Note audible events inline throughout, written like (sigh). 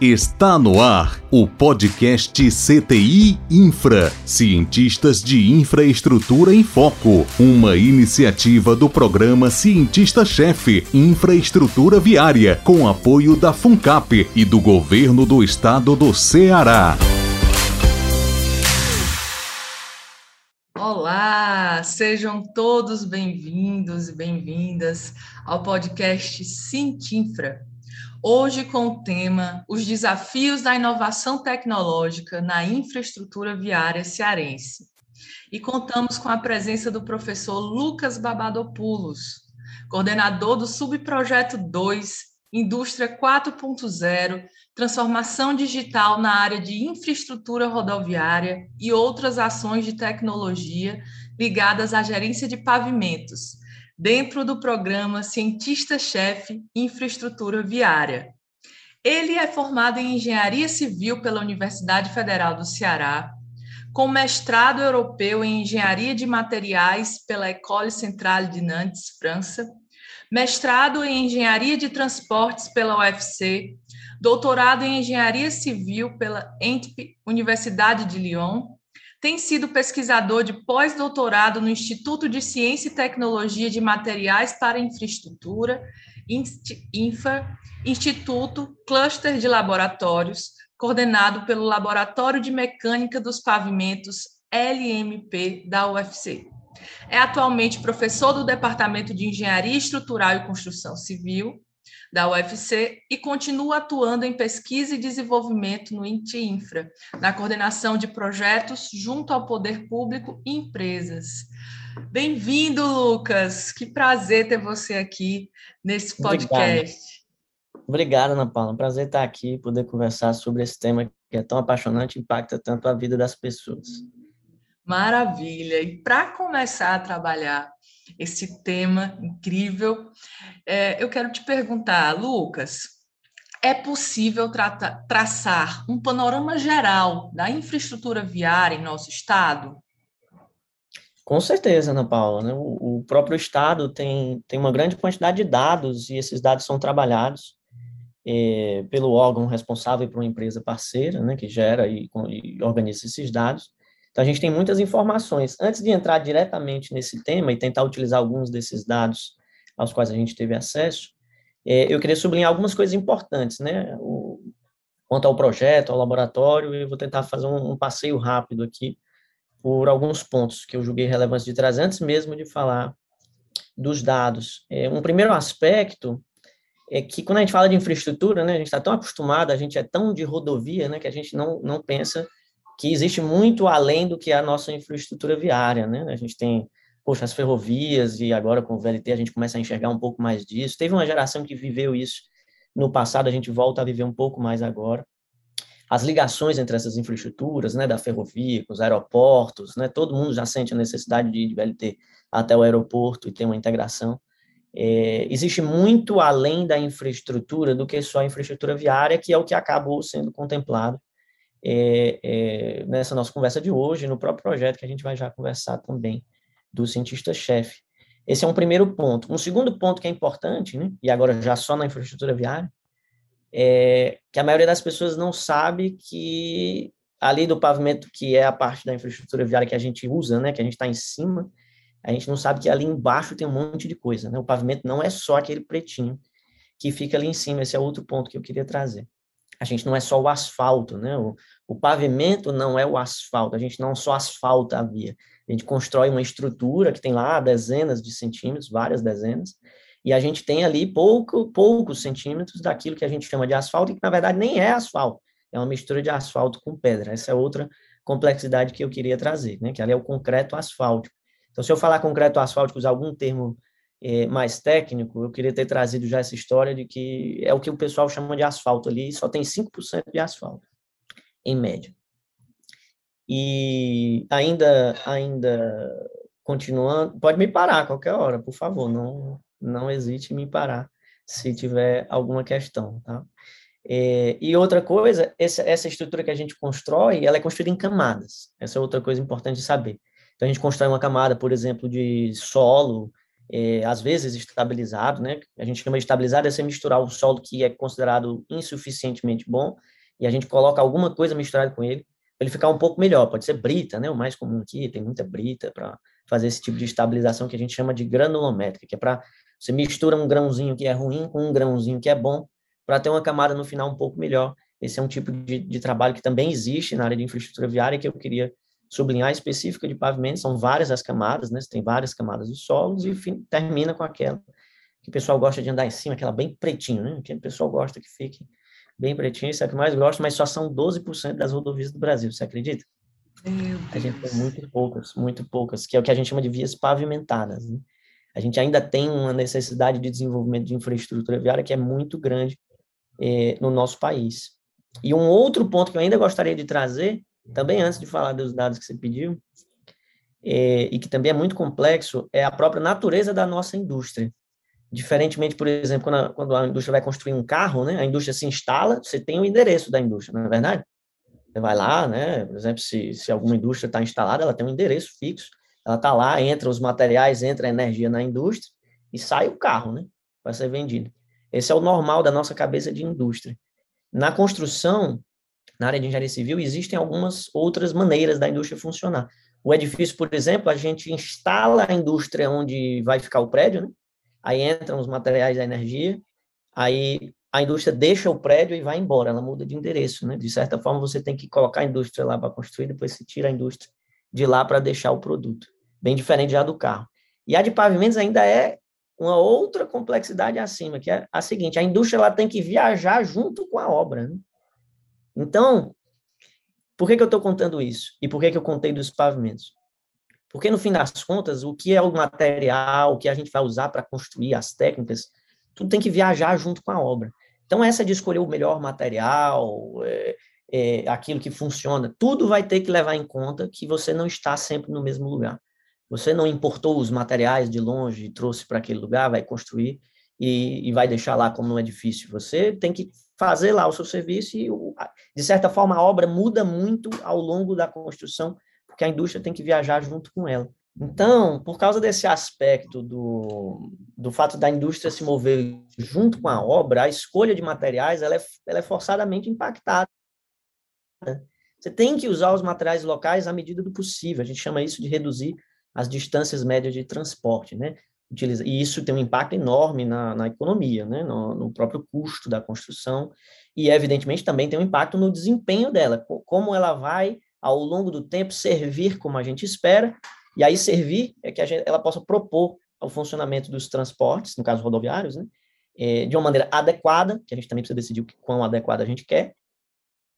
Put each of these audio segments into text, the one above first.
Está no ar o podcast CTI Infra, Cientistas de Infraestrutura em Foco, uma iniciativa do programa Cientista-Chefe Infraestrutura Viária, com apoio da FUNCAP e do Governo do Estado do Ceará. Olá, sejam todos bem-vindos e bem-vindas ao podcast Cintinfra. Hoje com o tema Os desafios da inovação tecnológica na infraestrutura viária cearense. E contamos com a presença do professor Lucas Babadopoulos, coordenador do subprojeto 2, Indústria 4.0 transformação digital na área de infraestrutura rodoviária e outras ações de tecnologia ligadas à gerência de pavimentos, dentro do programa Cientista-Chefe Infraestrutura Viária. Ele é formado em Engenharia Civil pela Universidade Federal do Ceará, com mestrado europeu em Engenharia de Materiais pela École Centrale de Nantes, França, mestrado em Engenharia de Transportes pela UFC, doutorado em Engenharia Civil pela ENTP, Universidade de Lyon, tem sido pesquisador de pós-doutorado no Instituto de Ciência e Tecnologia de Materiais para Infraestrutura, INFA, Instituto Cluster de Laboratórios, coordenado pelo Laboratório de Mecânica dos Pavimentos LMP da UFC. É atualmente professor do Departamento de Engenharia Estrutural e Construção Civil da UFC e continua atuando em pesquisa e desenvolvimento no INTINFRA, na coordenação de projetos junto ao poder público e empresas. Bem-vindo, Lucas. Que prazer ter você aqui nesse podcast. Obrigado, Ana Paula. Prazer estar aqui, poder conversar sobre esse tema que é tão apaixonante e impacta tanto a vida das pessoas. Maravilha! E para começar a trabalhar esse tema incrível, é, eu quero te perguntar, Lucas, é possível trata, traçar um panorama geral da infraestrutura viária em nosso estado? Com certeza, Ana Paula. Né? O, o próprio estado tem, tem uma grande quantidade de dados e esses dados são trabalhados é, pelo órgão responsável por uma empresa parceira, né, que gera e, e organiza esses dados. Então, a gente tem muitas informações. Antes de entrar diretamente nesse tema e tentar utilizar alguns desses dados aos quais a gente teve acesso, é, eu queria sublinhar algumas coisas importantes, né? O, quanto ao projeto, ao laboratório, eu vou tentar fazer um, um passeio rápido aqui por alguns pontos que eu julguei relevantes de trazer, antes mesmo de falar dos dados. É, um primeiro aspecto é que quando a gente fala de infraestrutura, né, a gente está tão acostumado, a gente é tão de rodovia, né, que a gente não, não pensa que existe muito além do que a nossa infraestrutura viária, né? A gente tem, poxa, as ferrovias e agora com o VLT a gente começa a enxergar um pouco mais disso. Teve uma geração que viveu isso no passado, a gente volta a viver um pouco mais agora. As ligações entre essas infraestruturas, né, da ferrovia, com os aeroportos, né, todo mundo já sente a necessidade de ir de VLT até o aeroporto e ter uma integração. É, existe muito além da infraestrutura do que só a infraestrutura viária, que é o que acabou sendo contemplado é, é, nessa nossa conversa de hoje, no próprio projeto que a gente vai já conversar também, do cientista-chefe. Esse é um primeiro ponto. Um segundo ponto que é importante, né, e agora já só na infraestrutura viária, é que a maioria das pessoas não sabe que ali do pavimento, que é a parte da infraestrutura viária que a gente usa, né, que a gente está em cima, a gente não sabe que ali embaixo tem um monte de coisa. Né? O pavimento não é só aquele pretinho que fica ali em cima. Esse é outro ponto que eu queria trazer a gente não é só o asfalto, né? O, o pavimento não é o asfalto, a gente não só asfalta a via, a gente constrói uma estrutura que tem lá dezenas de centímetros, várias dezenas, e a gente tem ali pouco, poucos centímetros daquilo que a gente chama de asfalto, e que na verdade nem é asfalto, é uma mistura de asfalto com pedra. Essa é outra complexidade que eu queria trazer, né? Que ali é o concreto asfáltico. Então, se eu falar concreto asfáltico, usar algum termo é, mais técnico, eu queria ter trazido já essa história de que é o que o pessoal chama de asfalto ali, só tem 5% de asfalto, em média. E ainda, ainda continuando, pode me parar a qualquer hora, por favor, não, não hesite em me parar se tiver alguma questão, tá? É, e outra coisa, essa, essa estrutura que a gente constrói, ela é construída em camadas. Essa é outra coisa importante de saber. Então, a gente constrói uma camada, por exemplo, de solo, é, às vezes estabilizado, né? A gente chama de estabilizado é você misturar o solo que é considerado insuficientemente bom e a gente coloca alguma coisa misturada com ele para ele ficar um pouco melhor. Pode ser brita, né? O mais comum aqui, tem muita brita para fazer esse tipo de estabilização que a gente chama de granulométrica, que é para você mistura um grãozinho que é ruim com um grãozinho que é bom para ter uma camada no final um pouco melhor. Esse é um tipo de, de trabalho que também existe na área de infraestrutura viária que eu queria sublinhar específica de pavimento, são várias as camadas, né? Você tem várias camadas de solos e fim, termina com aquela que o pessoal gosta de andar em cima, aquela bem pretinho, né? Que o pessoal gosta que fique bem pretinho, isso é o que mais gosta, mas só são 12% das rodovias do Brasil, você acredita? A gente tem muito poucas, muito poucas, que é o que a gente chama de vias pavimentadas. Né? A gente ainda tem uma necessidade de desenvolvimento de infraestrutura viária que é muito grande eh, no nosso país. E um outro ponto que eu ainda gostaria de trazer também antes de falar dos dados que você pediu, é, e que também é muito complexo, é a própria natureza da nossa indústria. Diferentemente, por exemplo, quando a, quando a indústria vai construir um carro, né, a indústria se instala, você tem o endereço da indústria, não é verdade? Você vai lá, né, por exemplo, se, se alguma indústria está instalada, ela tem um endereço fixo, ela está lá, entra os materiais, entra a energia na indústria e sai o carro, né, para ser vendido. Esse é o normal da nossa cabeça de indústria. Na construção, na área de engenharia civil, existem algumas outras maneiras da indústria funcionar. O edifício, por exemplo, a gente instala a indústria onde vai ficar o prédio, né? aí entram os materiais da energia, aí a indústria deixa o prédio e vai embora, ela muda de endereço. Né? De certa forma, você tem que colocar a indústria lá para construir, depois você tira a indústria de lá para deixar o produto. Bem diferente já do carro. E a de pavimentos ainda é uma outra complexidade acima, que é a seguinte: a indústria ela tem que viajar junto com a obra. Né? Então, por que, que eu estou contando isso? E por que, que eu contei dos pavimentos? Porque, no fim das contas, o que é o material, o que a gente vai usar para construir as técnicas, tudo tem que viajar junto com a obra. Então, essa de escolher o melhor material, é, é, aquilo que funciona, tudo vai ter que levar em conta que você não está sempre no mesmo lugar. Você não importou os materiais de longe trouxe para aquele lugar, vai construir e, e, vai deixar lá como um edifício. Você tem que fazer lá o seu serviço e, de certa forma, a obra muda muito ao longo da construção, porque a indústria tem que viajar junto com ela. Então, por causa desse aspecto do, do fato da indústria se mover junto com a obra, a escolha de materiais ela é, ela é forçadamente impactada. Você tem que usar os materiais locais à medida do possível. A gente chama isso de reduzir as distâncias médias de transporte, né? E isso tem um impacto enorme na, na economia, né, no, no, próprio custo da construção, e evidentemente também tem um impacto no desempenho dela, como ela vai, ao longo do tempo, servir como a gente espera, e aí servir é que gente, ela possa propor ao funcionamento dos transportes, no caso rodoviários, né, é, de uma maneira adequada, que a gente também precisa decidir o quão adequada a gente quer,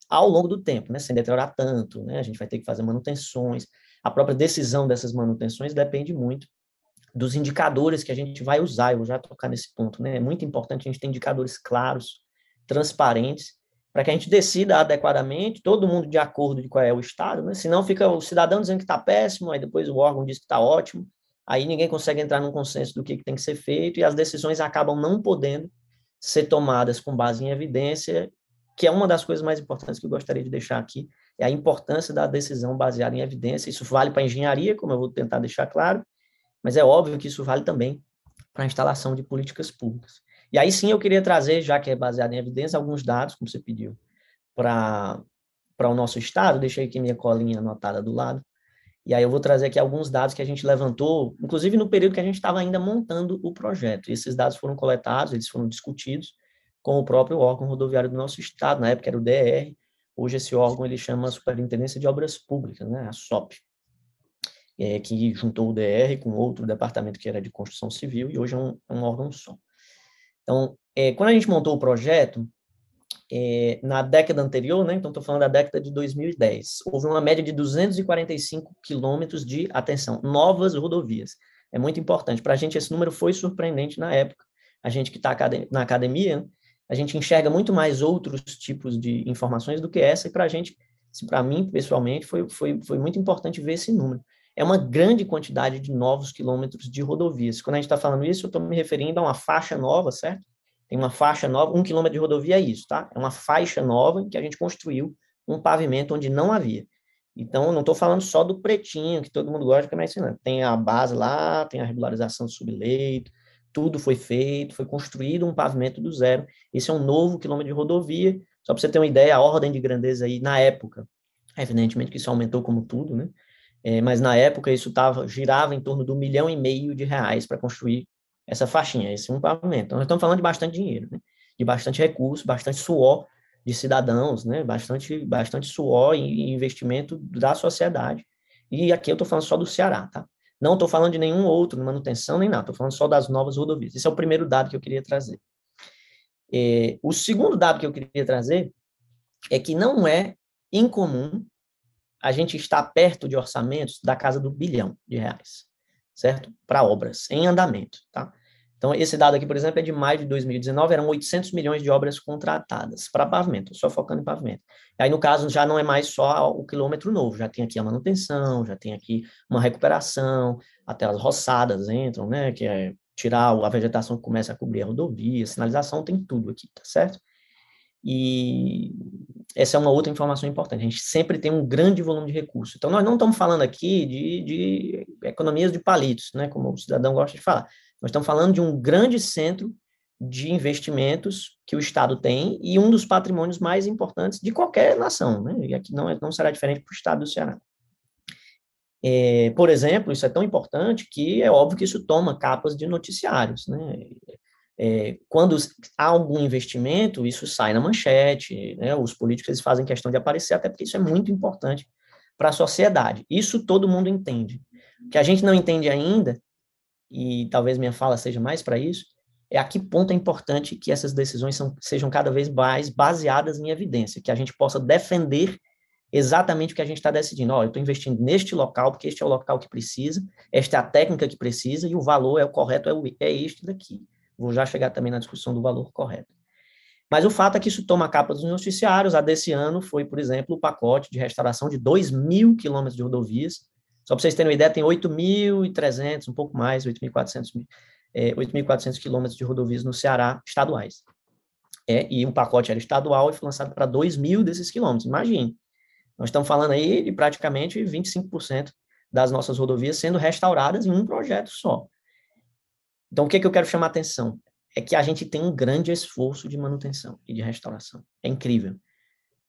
ao longo do tempo, né, sem deteriorar tanto, né, a gente vai ter que fazer manutenções, a própria decisão dessas manutenções depende muito dos indicadores que a gente vai usar, eu vou já tocar nesse ponto, né? É muito importante a gente ter indicadores claros, transparentes, para que a gente decida adequadamente, todo mundo de acordo de qual é o estado, né? Senão fica o cidadão dizendo que está péssimo, aí depois o órgão diz que está ótimo, aí ninguém consegue entrar num consenso do que, que tem que ser feito e as decisões acabam não podendo ser tomadas com base em evidência, que é uma das coisas mais importantes que eu gostaria de deixar aqui, é a importância da decisão baseada em evidência. Isso vale para engenharia, como eu vou tentar deixar claro, mas é óbvio que isso vale também para a instalação de políticas públicas. E aí sim eu queria trazer, já que é baseado em evidência, alguns dados, como você pediu, para o nosso estado. Deixei aqui minha colinha anotada do lado. E aí eu vou trazer aqui alguns dados que a gente levantou, inclusive no período que a gente estava ainda montando o projeto. E esses dados foram coletados, eles foram discutidos com o próprio órgão rodoviário do nosso estado, na época era o DR, hoje esse órgão ele chama Superintendência de Obras Públicas, né, a SOP é, que juntou o DR com outro departamento que era de construção civil, e hoje é um, é um órgão só. Então, é, quando a gente montou o projeto, é, na década anterior, né, então estou falando da década de 2010, houve uma média de 245 quilômetros de, atenção, novas rodovias. É muito importante. Para a gente, esse número foi surpreendente na época. A gente que está na academia, a gente enxerga muito mais outros tipos de informações do que essa, e para a gente, para mim, pessoalmente, foi, foi, foi muito importante ver esse número é uma grande quantidade de novos quilômetros de rodovias. Quando a gente está falando isso, eu estou me referindo a uma faixa nova, certo? Tem uma faixa nova, um quilômetro de rodovia é isso, tá? É uma faixa nova que a gente construiu um pavimento onde não havia. Então, não estou falando só do pretinho, que todo mundo gosta, que é mais Tem a base lá, tem a regularização do subleito, tudo foi feito, foi construído um pavimento do zero. Esse é um novo quilômetro de rodovia. Só para você ter uma ideia, a ordem de grandeza aí, na época, evidentemente que isso aumentou como tudo, né? É, mas na época isso tava, girava em torno do milhão e meio de reais para construir essa faixinha, esse um pavimento. Então, nós estamos falando de bastante dinheiro, né? de bastante recurso, bastante suor de cidadãos, né? bastante, bastante suor e investimento da sociedade. E aqui eu estou falando só do Ceará, tá? Não estou falando de nenhum outro, manutenção nem nada, estou falando só das novas rodovias. Esse é o primeiro dado que eu queria trazer. É, o segundo dado que eu queria trazer é que não é incomum a gente estar perto de orçamentos da casa do bilhão de reais, certo? Para obras em andamento, tá? Então, esse dado aqui, por exemplo, é de maio de 2019, eram 800 milhões de obras contratadas para pavimento, só focando em pavimento. Aí, no caso, já não é mais só o quilômetro novo, já tem aqui a manutenção, já tem aqui uma recuperação, até as roçadas entram, né, que é tirar a vegetação que começa a cobrir a rodovia, sinalização, tem tudo aqui, tá certo? E essa é uma outra informação importante. A gente sempre tem um grande volume de recursos. Então, nós não estamos falando aqui de, de economias de palitos, né, como o cidadão gosta de falar. Nós estamos falando de um grande centro de investimentos que o Estado tem e um dos patrimônios mais importantes de qualquer nação, né? E aqui não, é, não será diferente para o Estado do Ceará. É, por exemplo, isso é tão importante que é óbvio que isso toma capas de noticiários, né? É, quando há algum investimento, isso sai na manchete, né? Os políticos eles fazem questão de aparecer, até porque isso é muito importante para a sociedade. Isso todo mundo entende. O que a gente não entende ainda e talvez minha fala seja mais para isso, é a que ponto é importante que essas decisões são, sejam cada vez mais baseadas em evidência, que a gente possa defender exatamente o que a gente está decidindo. Ó, eu estou investindo neste local, porque este é o local que precisa, esta é a técnica que precisa, e o valor é o correto, é, o, é este daqui. Vou já chegar também na discussão do valor correto. Mas o fato é que isso toma capa dos noticiários. A desse ano foi, por exemplo, o pacote de restauração de 2 mil quilômetros de rodovias, só para vocês terem uma ideia, tem 8.300, um pouco mais, 8.400 é, 8.400 quilômetros de rodovias no Ceará estaduais. É, e um pacote era estadual e foi lançado para 2 mil desses quilômetros. Imagine. Nós estamos falando aí de praticamente 25% das nossas rodovias sendo restauradas em um projeto só. Então, o que, é que eu quero chamar a atenção? É que a gente tem um grande esforço de manutenção e de restauração. É incrível.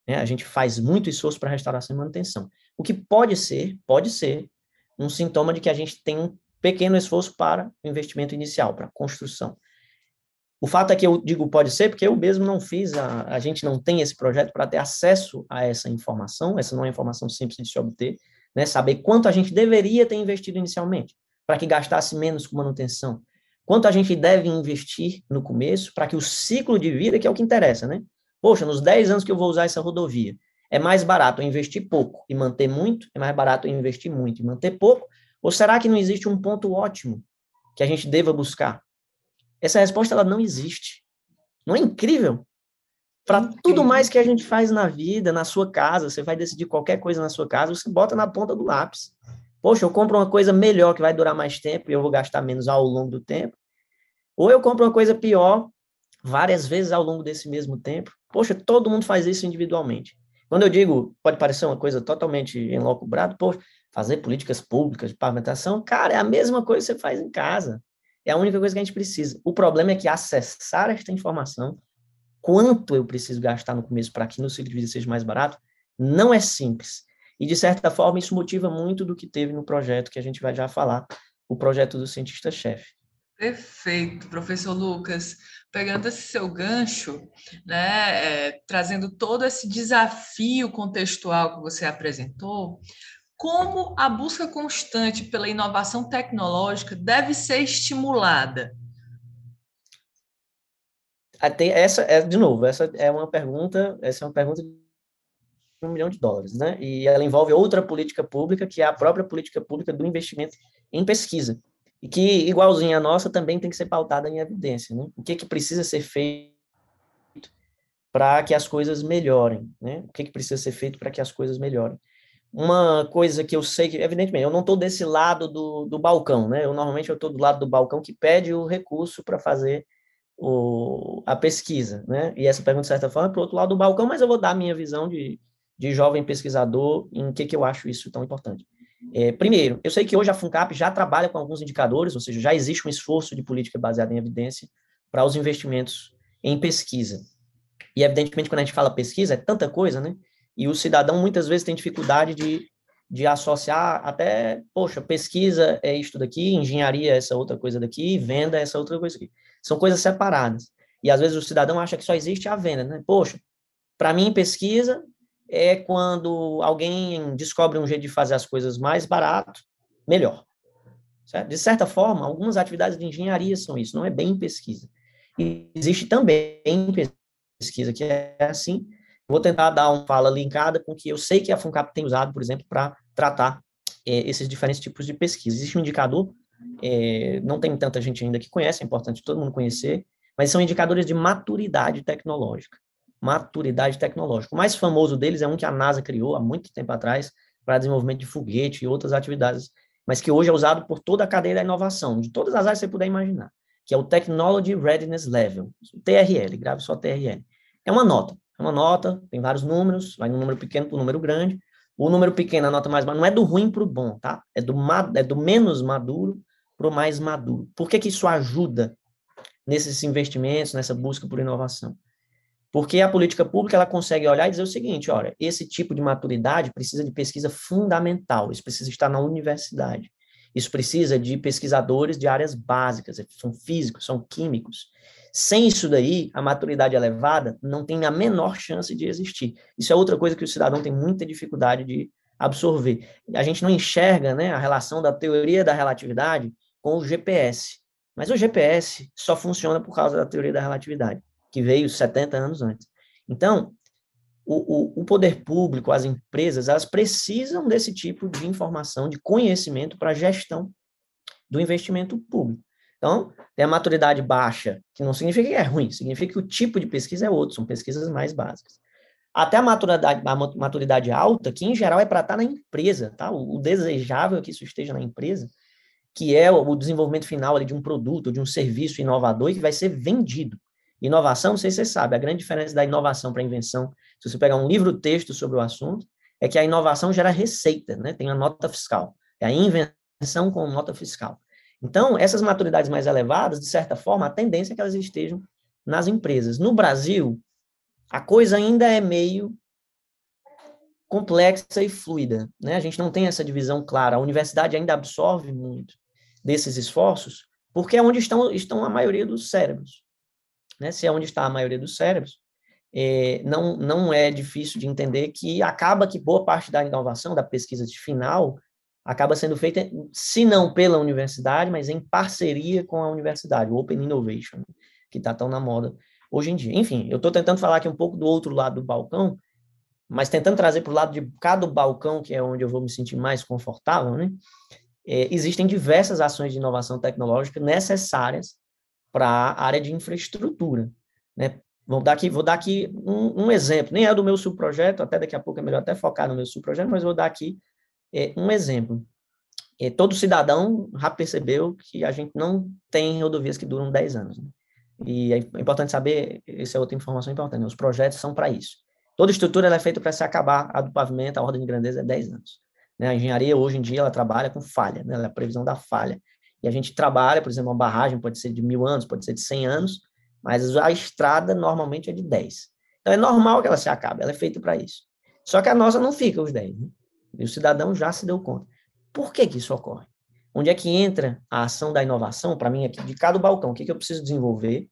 É, a gente faz muito esforço para restauração e manutenção. O que pode ser, pode ser, um sintoma de que a gente tem um pequeno esforço para o investimento inicial, para a construção. O fato é que eu digo pode ser porque eu mesmo não fiz, a, a gente não tem esse projeto para ter acesso a essa informação, essa não é informação simples de se obter, né, saber quanto a gente deveria ter investido inicialmente, para que gastasse menos com manutenção, quanto a gente deve investir no começo, para que o ciclo de vida, que é o que interessa, né? Poxa, nos 10 anos que eu vou usar essa rodovia, é mais barato eu investir pouco e manter muito? É mais barato eu investir muito e manter pouco? Ou será que não existe um ponto ótimo que a gente deva buscar? Essa resposta ela não existe. Não é incrível? Para tudo mais que a gente faz na vida, na sua casa, você vai decidir qualquer coisa na sua casa, você bota na ponta do lápis. Poxa, eu compro uma coisa melhor que vai durar mais tempo e eu vou gastar menos ao longo do tempo. Ou eu compro uma coisa pior várias vezes ao longo desse mesmo tempo. Poxa, todo mundo faz isso individualmente. Quando eu digo, pode parecer uma coisa totalmente enlocubrada, pô, fazer políticas públicas de pavimentação, cara, é a mesma coisa que você faz em casa. É a única coisa que a gente precisa. O problema é que acessar esta informação, quanto eu preciso gastar no começo para que no ciclo de vida seja mais barato, não é simples. E, de certa forma, isso motiva muito do que teve no projeto que a gente vai já falar, o projeto do cientista-chefe. Perfeito, professor Lucas. Pegando esse seu gancho, né, é, trazendo todo esse desafio contextual que você apresentou, como a busca constante pela inovação tecnológica deve ser estimulada? Até essa é de novo, essa é uma pergunta, essa é uma pergunta de um milhão de dólares, né? E ela envolve outra política pública, que é a própria política pública do investimento em pesquisa e que, igualzinha a nossa, também tem que ser pautada em evidência. Né? O que, que precisa ser feito para que as coisas melhorem? Né? O que, que precisa ser feito para que as coisas melhorem? Uma coisa que eu sei que, evidentemente, eu não estou desse lado do, do balcão, né? Eu normalmente eu estou do lado do balcão que pede o recurso para fazer o, a pesquisa, né? E essa pergunta, de certa forma, é para o outro lado do balcão, mas eu vou dar a minha visão de, de jovem pesquisador, em que, que eu acho isso tão importante. É, primeiro, eu sei que hoje a FUNCAP já trabalha com alguns indicadores, ou seja, já existe um esforço de política baseada em evidência para os investimentos em pesquisa. E, evidentemente, quando a gente fala pesquisa, é tanta coisa, né? E o cidadão muitas vezes tem dificuldade de, de associar até, poxa, pesquisa é isto daqui, engenharia é essa outra coisa daqui, venda é essa outra coisa aqui. São coisas separadas. E às vezes o cidadão acha que só existe a venda, né? Poxa, para mim, pesquisa é quando alguém descobre um jeito de fazer as coisas mais barato, melhor. Certo? De certa forma, algumas atividades de engenharia são isso, não é bem pesquisa. Existe também pesquisa que é assim. Vou tentar dar uma fala linkada com que eu sei que a FUNCAP tem usado, por exemplo, para tratar é, esses diferentes tipos de pesquisa. Existe um indicador, é, não tem tanta gente ainda que conhece, é importante todo mundo conhecer, mas são indicadores de maturidade tecnológica. Maturidade tecnológica. O mais famoso deles é um que a NASA criou há muito tempo atrás para desenvolvimento de foguete e outras atividades, mas que hoje é usado por toda a cadeia da inovação, de todas as áreas que você puder imaginar, que é o Technology Readiness Level, TRL, grave só TRL. É uma nota, é uma nota, tem vários números, vai no número pequeno para o número grande. O número pequeno, a nota mais não é do ruim para o bom, tá? É do, é do menos maduro para o mais maduro. Por que, que isso ajuda nesses investimentos, nessa busca por inovação. Porque a política pública ela consegue olhar e dizer o seguinte, olha, esse tipo de maturidade precisa de pesquisa fundamental, isso precisa estar na universidade. Isso precisa de pesquisadores de áreas básicas, são físicos, são químicos. Sem isso daí, a maturidade elevada não tem a menor chance de existir. Isso é outra coisa que o cidadão tem muita dificuldade de absorver. A gente não enxerga né, a relação da teoria da relatividade com o GPS. Mas o GPS só funciona por causa da teoria da relatividade, que veio 70 anos antes. Então, o, o, o poder público, as empresas, elas precisam desse tipo de informação, de conhecimento para a gestão do investimento público. Então, tem a maturidade baixa, que não significa que é ruim, significa que o tipo de pesquisa é outro, são pesquisas mais básicas. Até a maturidade, a maturidade alta, que em geral é para estar na empresa, tá? O, o desejável é que isso esteja na empresa, que é o desenvolvimento final ali de um produto, de um serviço inovador e que vai ser vendido. Inovação, não sei se você sabe, a grande diferença da inovação para a invenção, se você pegar um livro-texto sobre o assunto, é que a inovação gera receita, né? tem a nota fiscal. É a invenção com nota fiscal. Então, essas maturidades mais elevadas, de certa forma, a tendência é que elas estejam nas empresas. No Brasil, a coisa ainda é meio complexa e fluida. Né? A gente não tem essa divisão clara. A universidade ainda absorve muito desses esforços, porque é onde estão, estão a maioria dos cérebros. Né? Se é onde está a maioria dos cérebros, é, não, não é difícil de entender que acaba que boa parte da inovação, da pesquisa de final, acaba sendo feita, se não pela universidade, mas em parceria com a universidade, o Open Innovation, que está tão na moda hoje em dia. Enfim, eu estou tentando falar aqui um pouco do outro lado do balcão, mas tentando trazer para o lado de cada balcão, que é onde eu vou me sentir mais confortável, né? é, existem diversas ações de inovação tecnológica necessárias para a área de infraestrutura. Né? Vou dar aqui, vou dar aqui um, um, exemplo, nem é do meu subprojeto, até daqui a pouco é melhor até focar no meu subprojeto, mas vou dar aqui é, um exemplo. É, todo cidadão já percebeu que a gente não tem rodovias que duram 10 anos. Né? E é importante saber, essa é outra informação importante, né? os projetos são para isso. Toda estrutura é feita para se acabar, a do pavimento, a ordem de grandeza é 10 anos. Né? A engenharia, hoje em dia, ela trabalha com falha, né? É a previsão da falha. E a gente trabalha, por exemplo, uma barragem pode ser de mil anos, pode ser de cem anos, mas a estrada normalmente é de dez. Então, é normal que ela se acabe, ela é feita para isso. Só que a nossa não fica os dez. Né? E o cidadão já se deu conta. Por que, que isso ocorre? Onde é que entra a ação da inovação, para mim, aqui de cada balcão? O que, que eu preciso desenvolver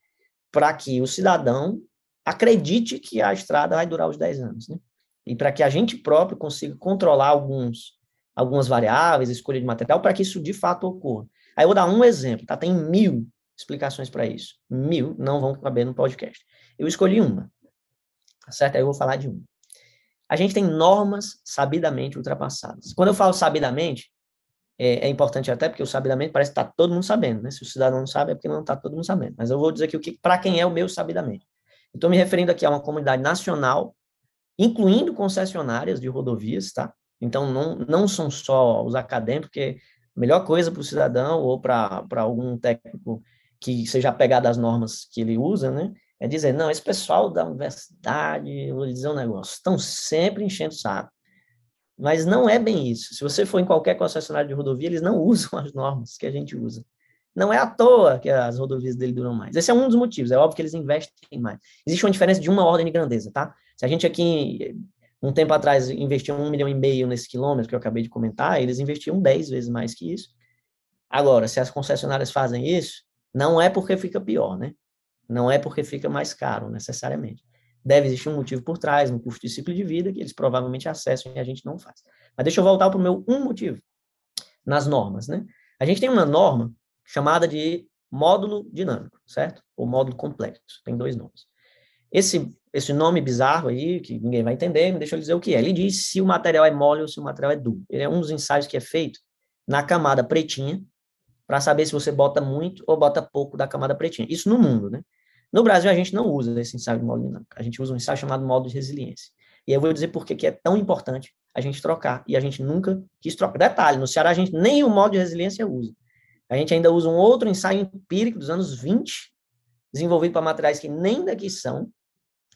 para que o cidadão acredite que a estrada vai durar os 10 anos, né? E para que a gente próprio consiga controlar alguns algumas variáveis, escolha de material, para que isso de fato ocorra. Aí eu vou dar um exemplo, tá? Tem mil explicações para isso. Mil não vão caber no podcast. Eu escolhi uma, tá certo? Aí eu vou falar de uma. A gente tem normas sabidamente ultrapassadas. Quando eu falo sabidamente, é, é importante até porque o sabidamente parece que está todo mundo sabendo, né? Se o cidadão não sabe, é porque não está todo mundo sabendo. Mas eu vou dizer aqui o que, para quem é o meu sabidamente. Estou me referindo aqui a uma comunidade nacional, incluindo concessionárias de rodovias, tá? Então, não, não são só os acadêmicos, porque melhor coisa para o cidadão ou para algum técnico que seja apegado às normas que ele usa, né, é dizer, não, esse pessoal da universidade, vou dizer um negócio, estão sempre enchendo o saco. Mas não é bem isso. Se você for em qualquer concessionária de rodovia, eles não (laughs) usam as normas que a gente usa. Não é à toa que as rodovias dele duram mais. Esse é um dos motivos. É óbvio que eles investem mais. Existe uma diferença de uma ordem de grandeza, tá? Se a gente aqui, um tempo atrás, investiu um milhão e meio nesse quilômetro que eu acabei de comentar, eles investiam dez vezes mais que isso. Agora, se as concessionárias fazem isso, não é porque fica pior, né? Não é porque fica mais caro, necessariamente. Deve existir um motivo por trás, um custo de ciclo de vida que eles provavelmente acessam e a gente não faz. Mas deixa eu voltar para o meu um motivo, nas normas, né? A gente tem uma norma chamada de módulo dinâmico, certo? Ou módulo complexo, tem dois nomes. Esse, esse nome bizarro aí, que ninguém vai entender, deixa eu dizer o que é. Ele diz se o material é mole ou se o material é duro. Ele é um dos ensaios que é feito na camada pretinha, para saber se você bota muito ou bota pouco da camada pretinha. Isso no mundo, né? No Brasil, a gente não usa esse ensaio de modo dinâmico. A gente usa um ensaio chamado modo de resiliência. E eu vou dizer por que é tão importante a gente trocar. E a gente nunca quis trocar. Detalhe, no Ceará, a gente nem o modo de resiliência usa. A gente ainda usa um outro ensaio empírico dos anos 20, desenvolvido para materiais que nem daqui são,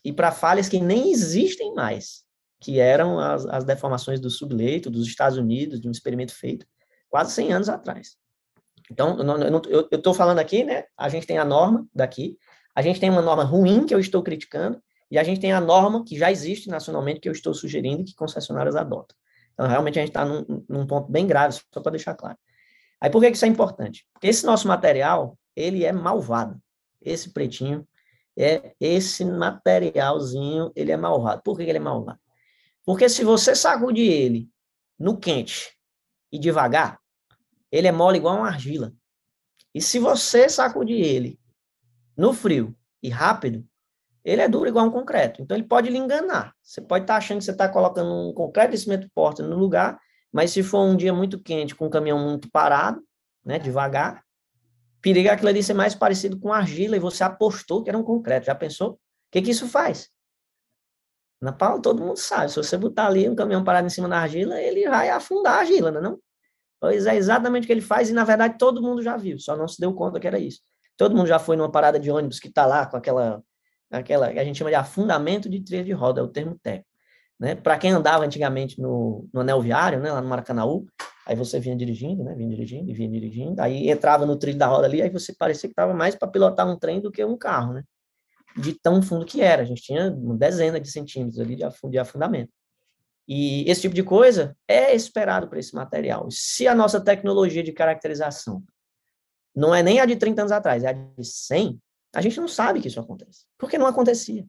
e para falhas que nem existem mais, que eram as, as deformações do subleito dos Estados Unidos, de um experimento feito quase 100 anos atrás. Então, eu estou falando aqui, né? A gente tem a norma daqui, a gente tem uma norma ruim que eu estou criticando, e a gente tem a norma que já existe nacionalmente que eu estou sugerindo que concessionárias adotam. Então, realmente, a gente está num, num, ponto bem grave, só para deixar claro. Aí, por que isso é importante? Porque esse nosso material, ele é malvado. Esse pretinho, é esse materialzinho, ele é malvado. Por que ele é malvado? Porque se você sacudir ele no quente e devagar, ele é mole igual uma argila. E se você sacudir ele no frio e rápido, ele é duro igual um concreto. Então, ele pode lhe enganar. Você pode estar tá achando que você está colocando um concreto de cimento porta no lugar, mas se for um dia muito quente, com o caminhão muito parado, né, devagar, periga aquilo ali ser mais parecido com argila e você apostou que era um concreto. Já pensou? O que, que isso faz? Na pau, todo mundo sabe. Se você botar ali um caminhão parado em cima da argila, ele vai afundar a argila, não é? Não? Pois é exatamente o que ele faz e, na verdade, todo mundo já viu, só não se deu conta que era isso. Todo mundo já foi numa parada de ônibus que está lá com aquela, aquela que a gente chama de afundamento de trilha de roda, é o termo técnico. Né? Para quem andava antigamente no, no anel viário, né, lá no Maracanãú, aí você vinha dirigindo, né, vinha dirigindo e vinha dirigindo, aí entrava no trilho da roda ali, aí você parecia que estava mais para pilotar um trem do que um carro, né? De tão fundo que era, a gente tinha uma dezena de centímetros ali de afundamento. E esse tipo de coisa é esperado para esse material. Se a nossa tecnologia de caracterização não é nem a de 30 anos atrás, é a de 100, a gente não sabe que isso acontece. Porque não acontecia.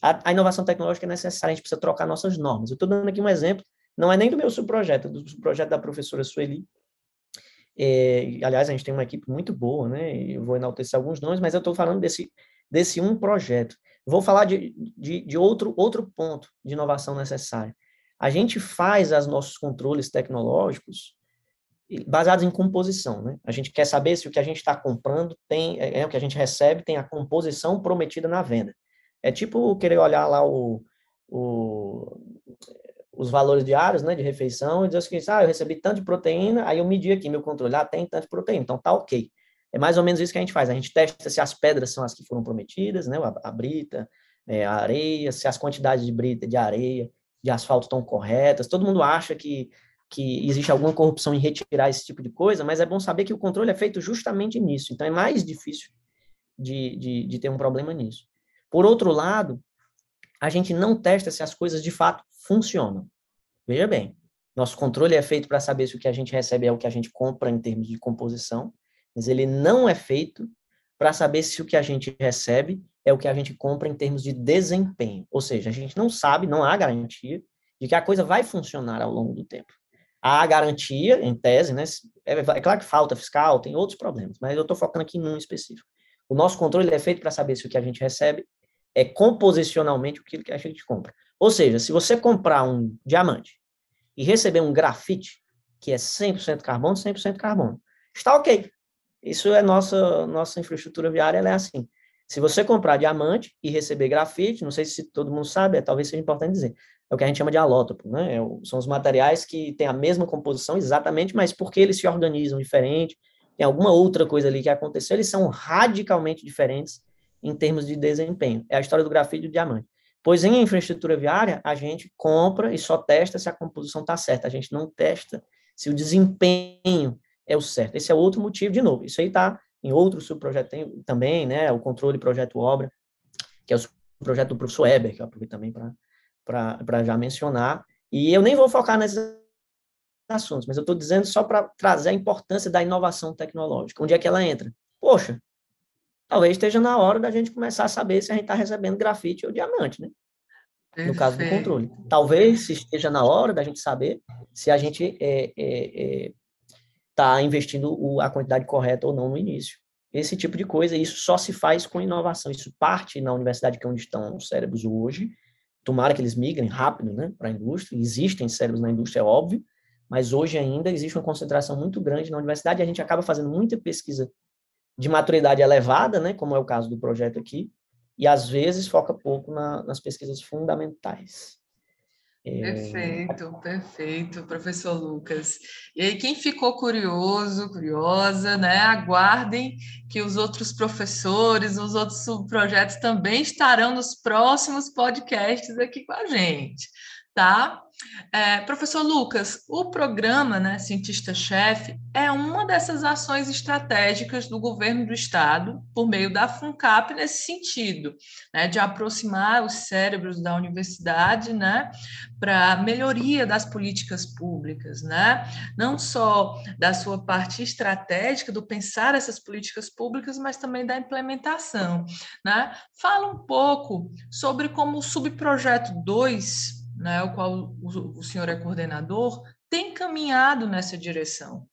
A, a inovação tecnológica é necessária, a gente precisa trocar nossas normas. Eu estou dando aqui um exemplo, não é nem do meu subprojeto, é do subprojeto da professora Sueli. É, aliás, a gente tem uma equipe muito boa, né? Eu vou enaltecer alguns nomes, mas eu estou falando desse, desse um projeto. Vou falar de, de, de outro, outro ponto de inovação necessária. A gente faz os nossos controles tecnológicos baseados em composição, né? A gente quer saber se o que a gente está comprando tem, é, é, o que a gente recebe tem a composição prometida na venda. É tipo querer olhar lá o, o os valores diários, né, de refeição e dizer assim, ah, eu recebi tanto de proteína, aí eu medi aqui meu controle, ah, tem tanto de proteína, então tá ok. É mais ou menos isso que a gente faz. A gente testa se as pedras são as que foram prometidas, né, a, a brita, é, a areia, se as quantidades de brita, de areia, de asfalto estão corretas. Todo mundo acha que que existe alguma corrupção em retirar esse tipo de coisa, mas é bom saber que o controle é feito justamente nisso. Então, é mais difícil de, de, de ter um problema nisso. Por outro lado, a gente não testa se as coisas de fato funcionam. Veja bem, nosso controle é feito para saber se o que a gente recebe é o que a gente compra em termos de composição, mas ele não é feito para saber se o que a gente recebe é o que a gente compra em termos de desempenho. Ou seja, a gente não sabe, não há garantia de que a coisa vai funcionar ao longo do tempo há garantia, em tese, né? É, é, claro que falta fiscal, tem outros problemas, mas eu estou focando aqui num específico. O nosso controle é feito para saber se o que a gente recebe é composicionalmente o que a gente compra. Ou seja, se você comprar um diamante e receber um grafite, que é 100% carbono, 100% carbono, está ok. Isso é nossa nossa infraestrutura viária, ela é assim. Se você comprar diamante e receber grafite, não sei se todo mundo sabe, é, talvez seja importante dizer, é o que a gente chama de alótopo, né? É são os materiais que têm a mesma composição exatamente, mas porque eles se organizam diferente, tem alguma outra coisa ali que aconteceu, eles são radicalmente diferentes em termos de desempenho. É a história do grafite e do diamante. Pois em infraestrutura viária, a gente compra e só testa se a composição está certa. A gente não testa se o desempenho é o certo. Esse é outro motivo, de novo. Isso aí está em outro subprojeto também, né? O controle projeto obra, que é o projeto do professor Eber, que eu aproveito também para já mencionar. E eu nem vou focar nesses assuntos, mas eu estou dizendo só para trazer a importância da inovação tecnológica. Onde é que ela entra? Poxa, talvez esteja na hora da gente começar a saber se a gente está recebendo grafite ou diamante, né? Perfeito. No caso do controle. Talvez esteja na hora da gente saber se a gente está é, é, é, investindo o, a quantidade correta ou não no início. Esse tipo de coisa, isso só se faz com inovação. Isso parte na universidade, que é onde estão os cérebros hoje. Tomara que eles migrem rápido né, para a indústria. Existem cérebros na indústria, é óbvio, mas hoje ainda existe uma concentração muito grande na universidade. A gente acaba fazendo muita pesquisa de maturidade elevada, né, como é o caso do projeto aqui, e às vezes foca pouco na, nas pesquisas fundamentais. É, perfeito, perfeito, professor Lucas. E aí, quem ficou curioso, curiosa, né, aguardem que os outros professores, os outros subprojetos também estarão nos próximos podcasts aqui com a gente, tá? É, professor Lucas, o programa né, Cientista-Chefe é uma dessas ações estratégicas do governo do Estado, por meio da FUNCAP, nesse sentido, né, de aproximar os cérebros da universidade né, para melhoria das políticas públicas, né, não só da sua parte estratégica, do pensar essas políticas públicas, mas também da implementação. Né? Fala um pouco sobre como o subprojeto 2 né, o qual o, o senhor é coordenador, tem caminhado nessa direção.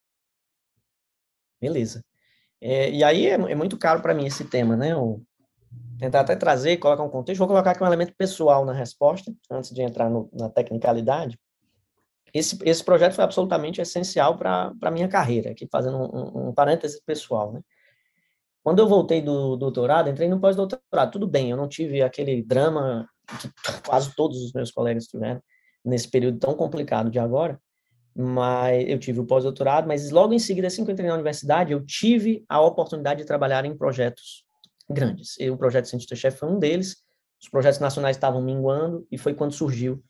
Beleza. É, e aí é, é muito caro para mim esse tema, né? Eu tentar até trazer, colocar um contexto. Vou colocar aqui um elemento pessoal na resposta, antes de entrar no, na tecnicalidade. Esse, esse projeto foi absolutamente essencial para a minha carreira, aqui fazendo um, um parêntese pessoal, né? Quando eu voltei do doutorado, entrei no pós-doutorado. Tudo bem, eu não tive aquele drama que quase todos os meus colegas tiveram nesse período tão complicado de agora, mas eu tive o pós-doutorado, mas logo em seguida, assim que eu entrei na universidade, eu tive a oportunidade de trabalhar em projetos grandes. E o projeto Cientista-Chefe foi um deles, os projetos nacionais estavam minguando, e foi quando surgiu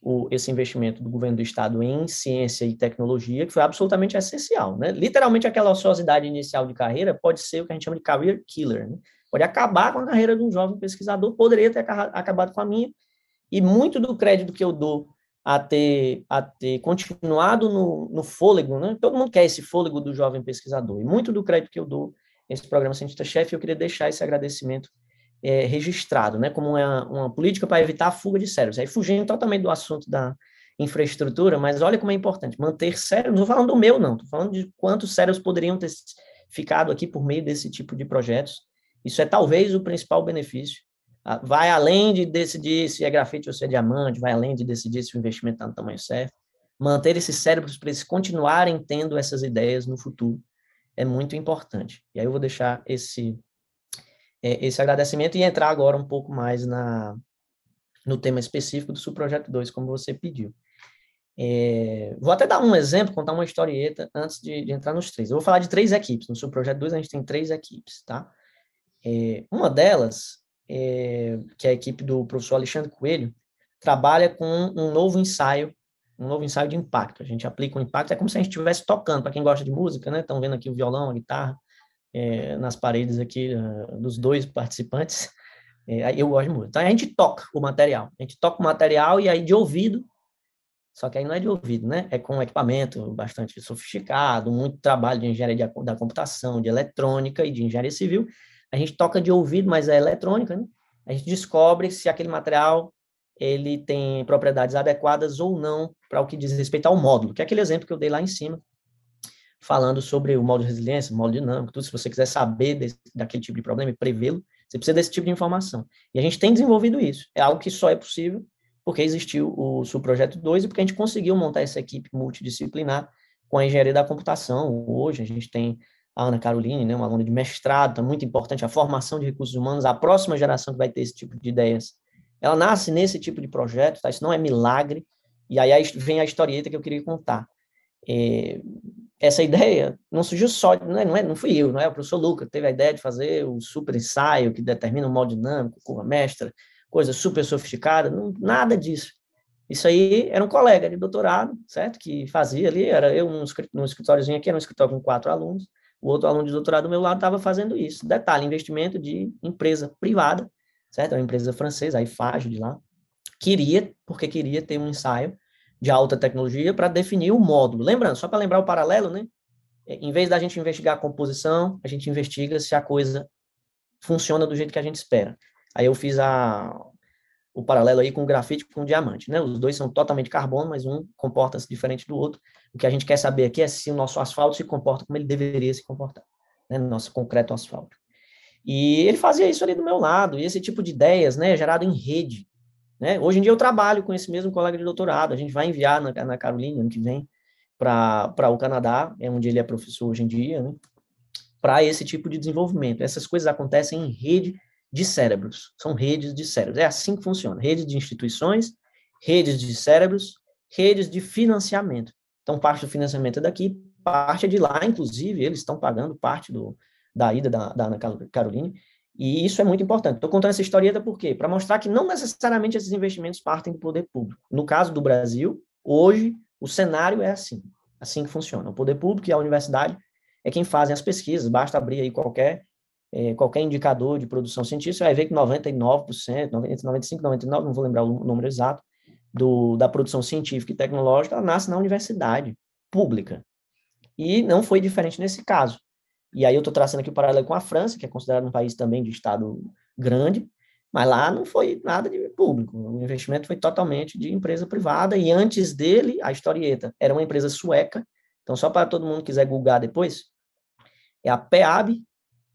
o, esse investimento do governo do estado em ciência e tecnologia, que foi absolutamente essencial. Né? Literalmente, aquela ociosidade inicial de carreira pode ser o que a gente chama de career killer. Né? Pode acabar com a carreira de um jovem pesquisador, poderia ter acabado com a minha, e muito do crédito que eu dou a ter, a ter continuado no, no fôlego, né? todo mundo quer esse fôlego do jovem pesquisador, e muito do crédito que eu dou nesse programa Cientista-Chefe, eu queria deixar esse agradecimento é, registrado, né, como uma, uma política para evitar a fuga de cérebros. Aí fugindo totalmente do assunto da infraestrutura, mas olha como é importante manter cérebros, não estou falando do meu, não, estou falando de quantos cérebros poderiam ter ficado aqui por meio desse tipo de projetos. Isso é talvez o principal benefício. Ah, vai além de decidir se é grafite ou se é diamante, vai além de decidir se o investimento está no tamanho certo. Manter esses cérebros para eles continuarem tendo essas ideias no futuro é muito importante. E aí eu vou deixar esse é, esse agradecimento e entrar agora um pouco mais na, no tema específico do subprojeto 2, como você pediu. É, vou até dar um exemplo, contar uma historieta antes de, de, entrar nos três. Eu vou falar de três equipes. No subprojeto 2 a gente tem três equipes, tá? É, uma delas, é, que é a equipe do professor Alexandre Coelho, trabalha com um novo ensaio, um novo ensaio de impacto. A gente aplica o um impacto, é como se a gente estivesse tocando, para quem gosta de música, né? Estão vendo aqui o violão, a guitarra é, nas paredes aqui uh, dos dois participantes. É, eu gosto muito. Então a gente toca o material, a gente toca o material e aí de ouvido, só que aí não é de ouvido, né? É com equipamento bastante sofisticado, muito trabalho de engenharia da computação, de eletrônica e de engenharia civil. A gente toca de ouvido, mas é eletrônica, né? A gente descobre se aquele material ele tem propriedades adequadas ou não para o que diz respeito ao módulo, que é aquele exemplo que eu dei lá em cima, falando sobre o modo de resiliência, o modo dinâmico, tudo. Se você quiser saber desse, daquele tipo de problema e prevê-lo, você precisa desse tipo de informação. E a gente tem desenvolvido isso. É algo que só é possível porque existiu o subprojeto 2 e porque a gente conseguiu montar essa equipe multidisciplinar com a engenharia da computação. Hoje a gente tem a Ana Caroline, né, uma aluna de mestrado, tá muito importante, a formação de recursos humanos, a próxima geração que vai ter esse tipo de ideias, ela nasce nesse tipo de projeto, tá? isso não é milagre, e aí vem a historieta que eu queria contar. É, essa ideia não surgiu só, não, é, não, é, não fui eu, não é o professor Lucas, teve a ideia de fazer o super ensaio que determina o modo dinâmico, curva mestra, coisa super sofisticada, não, nada disso. Isso aí era um colega de doutorado, certo? Que fazia ali, era eu num escritóriozinho aqui, era um escritório com quatro alunos, o outro aluno de doutorado do meu lado estava fazendo isso. Detalhe, investimento de empresa privada, certo? É uma empresa francesa, a IFAGE de lá, queria, porque queria ter um ensaio de alta tecnologia para definir o módulo. Lembrando, só para lembrar o paralelo, né? Em vez da gente investigar a composição, a gente investiga se a coisa funciona do jeito que a gente espera. Aí eu fiz a, o paralelo aí com o grafite com o diamante, né? Os dois são totalmente carbono, mas um comporta-se diferente do outro. O que a gente quer saber aqui é se o nosso asfalto se comporta como ele deveria se comportar, né? Nosso concreto asfalto. E ele fazia isso ali do meu lado, e esse tipo de ideias, né, gerado em rede, né? Hoje em dia eu trabalho com esse mesmo colega de doutorado, a gente vai enviar na, na Carolina, ano que vem, para o Canadá, é onde ele é professor hoje em dia, né? para esse tipo de desenvolvimento. Essas coisas acontecem em rede de cérebros, são redes de cérebros. É assim que funciona: redes de instituições, redes de cérebros, redes de financiamento. Então, parte do financiamento é daqui, parte é de lá, inclusive, eles estão pagando parte do, da ida da, da Ana Caroline, e isso é muito importante. Estou contando essa historieta por quê? Para mostrar que não necessariamente esses investimentos partem do poder público. No caso do Brasil, hoje, o cenário é assim. Assim que funciona. O poder público e a universidade é quem fazem as pesquisas. Basta abrir aí qualquer, é, qualquer indicador de produção científica, você vai ver que 99%, entre 95% e 99%, não vou lembrar o número exato, do, da produção científica e tecnológica, ela nasce na universidade pública. E não foi diferente nesse caso. E aí eu estou traçando aqui o paralelo com a França, que é considerado um país também de Estado grande, mas lá não foi nada de público. O investimento foi totalmente de empresa privada. E antes dele, a historieta era uma empresa sueca. Então, só para todo mundo quiser googar depois, é a PEAB,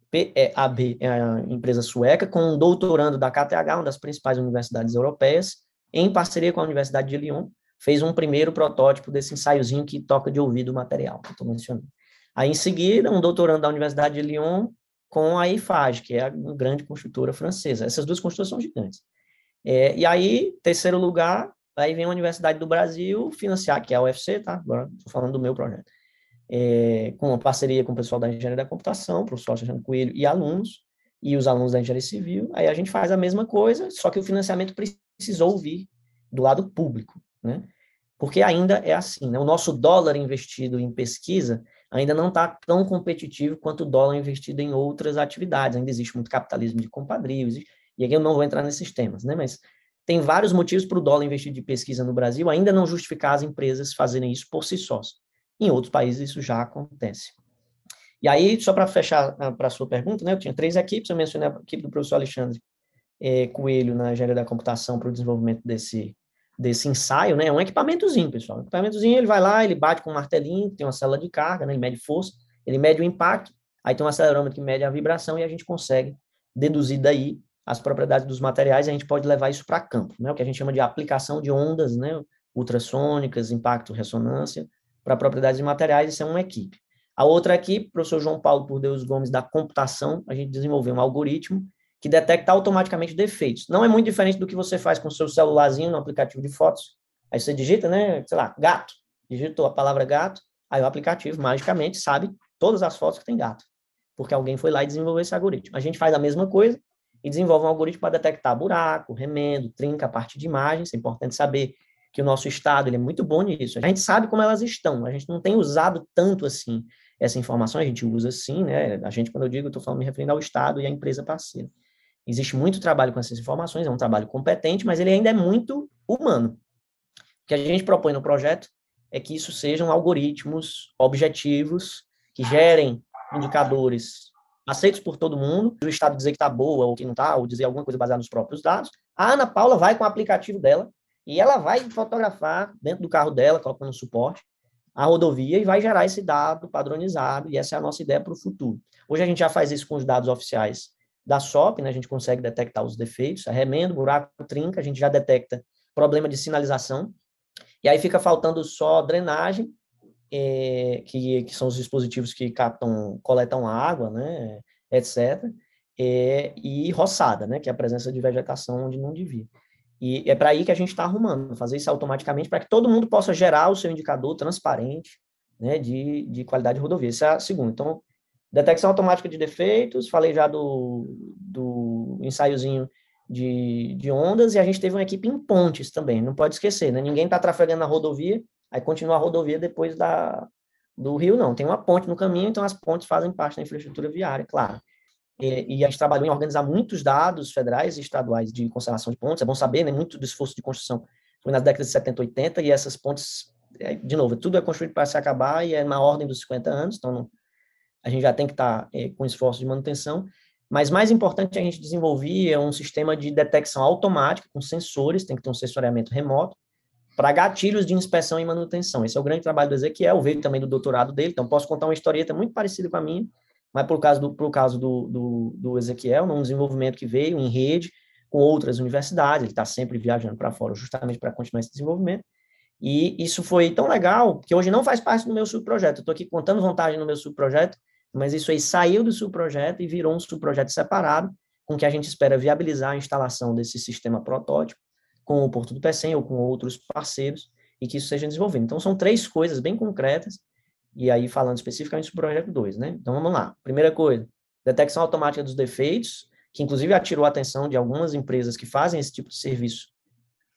PEAB é a empresa sueca, com um doutorando da KTH, uma das principais universidades europeias, em parceria com a Universidade de Lyon, fez um primeiro protótipo desse ensaiozinho que toca de ouvido o material que eu estou mencionando. Aí, em seguida, um doutorando da Universidade de Lyon com a IFAG, que é a grande construtora francesa. Essas duas construtoras são gigantes. É, e aí, terceiro lugar, aí vem a Universidade do Brasil financiar, que é a UFC, tá? Agora estou falando do meu projeto. É, com uma parceria com o pessoal da Engenharia da Computação, professor Alexandre Coelho e alunos, e os alunos da Engenharia Civil. Aí a gente faz a mesma coisa, só que o financiamento precisou vir do lado público, né? Porque ainda é assim, né? O nosso dólar investido em pesquisa ainda não está tão competitivo quanto o dólar investido em outras atividades. Ainda existe muito capitalismo de compadrio, e aqui eu não vou entrar nesses temas, né? Mas tem vários motivos para o dólar investido em pesquisa no Brasil ainda não justificar as empresas fazerem isso por si sós. Em outros países isso já acontece. E aí, só para fechar ah, para a sua pergunta, né, eu tinha três equipes, eu mencionei a equipe do professor Alexandre é, Coelho na engenharia da computação para o desenvolvimento desse, desse ensaio, né? É um equipamentozinho, pessoal. Um equipamentozinho, ele vai lá, ele bate com um martelinho, tem uma célula de carga, né? Ele mede força, ele mede o impacto, aí tem um acelerômetro que mede a vibração e a gente consegue deduzir daí as propriedades dos materiais e a gente pode levar isso para campo, né? O que a gente chama de aplicação de ondas, né? Ultrassônicas, impacto, ressonância, para propriedades de materiais, isso é uma equipe. A outra equipe, professor João Paulo Por Deus Gomes, da computação, a gente desenvolveu um algoritmo que detecta automaticamente defeitos. Não é muito diferente do que você faz com o seu celularzinho no aplicativo de fotos. Aí você digita, né, sei lá, gato. Digitou a palavra gato, aí o aplicativo magicamente sabe todas as fotos que tem gato. Porque alguém foi lá e desenvolveu esse algoritmo. A gente faz a mesma coisa e desenvolve um algoritmo para detectar buraco, remendo, trinca a parte de imagens. É importante saber que o nosso estado ele é muito bom nisso. A gente sabe como elas estão, a gente não tem usado tanto assim essa informação, a gente usa sim, né? A gente, quando eu digo, eu estou falando me referindo ao estado e à empresa parceira. Existe muito trabalho com essas informações, é um trabalho competente, mas ele ainda é muito humano. O que a gente propõe no projeto é que isso sejam algoritmos objetivos que gerem indicadores aceitos por todo mundo, o Estado dizer que está boa ou que não está, ou dizer alguma coisa baseada nos próprios dados. A Ana Paula vai com o aplicativo dela e ela vai fotografar dentro do carro dela, colocando suporte, a rodovia e vai gerar esse dado padronizado, e essa é a nossa ideia para o futuro. Hoje a gente já faz isso com os dados oficiais da SOP, né, a gente consegue detectar os defeitos, a remendo, buraco, trinca, a gente já detecta problema de sinalização, e aí fica faltando só drenagem, é, que, que são os dispositivos que captam, coletam água, né, etc., é, e roçada, né, que é a presença de vegetação onde não devia. E é para aí que a gente está arrumando, fazer isso automaticamente para que todo mundo possa gerar o seu indicador transparente, né, de, de qualidade de rodovia. Essa é a segunda. Então, detecção automática de defeitos, falei já do, do ensaiozinho de, de ondas, e a gente teve uma equipe em pontes também, não pode esquecer, né? Ninguém está trafegando na rodovia, aí continua a rodovia depois da, do rio, não. Tem uma ponte no caminho, então as pontes fazem parte da infraestrutura viária, claro. E, e a gente trabalhou em organizar muitos dados federais e estaduais de conservação de pontes, é bom saber, né? Muito do esforço de construção foi nas décadas de 70 80, e essas pontes, é, de novo, tudo é construído para se acabar e é na ordem dos 50 anos, então não, a gente já tem que estar tá, é, com esforço de manutenção, mas mais importante a gente desenvolver é um sistema de detecção automática com sensores, tem que ter um sensoriamento remoto, para gatilhos de inspeção e manutenção. Esse é o grande trabalho do Ezequiel, veio também do doutorado dele, então posso contar uma historieta muito parecida com a minha, mas por caso do, por caso do, do, do Ezequiel, num desenvolvimento que veio em rede com outras universidades, ele está sempre viajando para fora justamente para continuar esse desenvolvimento, e isso foi tão legal que hoje não faz parte do meu subprojeto. Eu estou aqui contando vantagem no meu subprojeto, mas isso aí saiu do subprojeto e virou um subprojeto separado, com que a gente espera viabilizar a instalação desse sistema protótipo com o Porto do Pecém ou com outros parceiros e que isso seja desenvolvido. Então, são três coisas bem concretas, e aí falando especificamente do projeto 2, né? Então, vamos lá. Primeira coisa, detecção automática dos defeitos, que inclusive atirou a atenção de algumas empresas que fazem esse tipo de serviço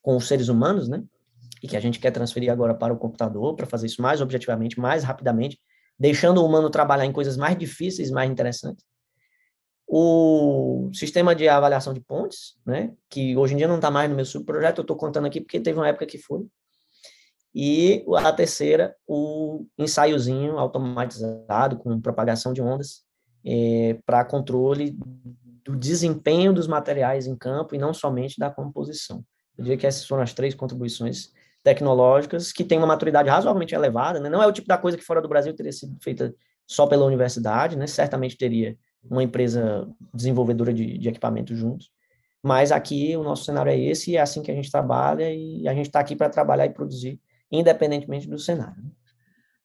com os seres humanos, né? E que a gente quer transferir agora para o computador, para fazer isso mais objetivamente, mais rapidamente, deixando o humano trabalhar em coisas mais difíceis, mais interessantes. O sistema de avaliação de pontes, né, que hoje em dia não está mais no meu subprojeto, eu estou contando aqui porque teve uma época que foi. E a terceira, o ensaiozinho automatizado com propagação de ondas é, para controle do desempenho dos materiais em campo e não somente da composição. Eu diria que essas foram as três contribuições tecnológicas que têm uma maturidade razoavelmente elevada, né? não é o tipo da coisa que fora do Brasil teria sido feita só pela universidade, né? certamente teria uma empresa desenvolvedora de, de equipamentos juntos, mas aqui o nosso cenário é esse, e é assim que a gente trabalha, e a gente está aqui para trabalhar e produzir, independentemente do cenário. Né?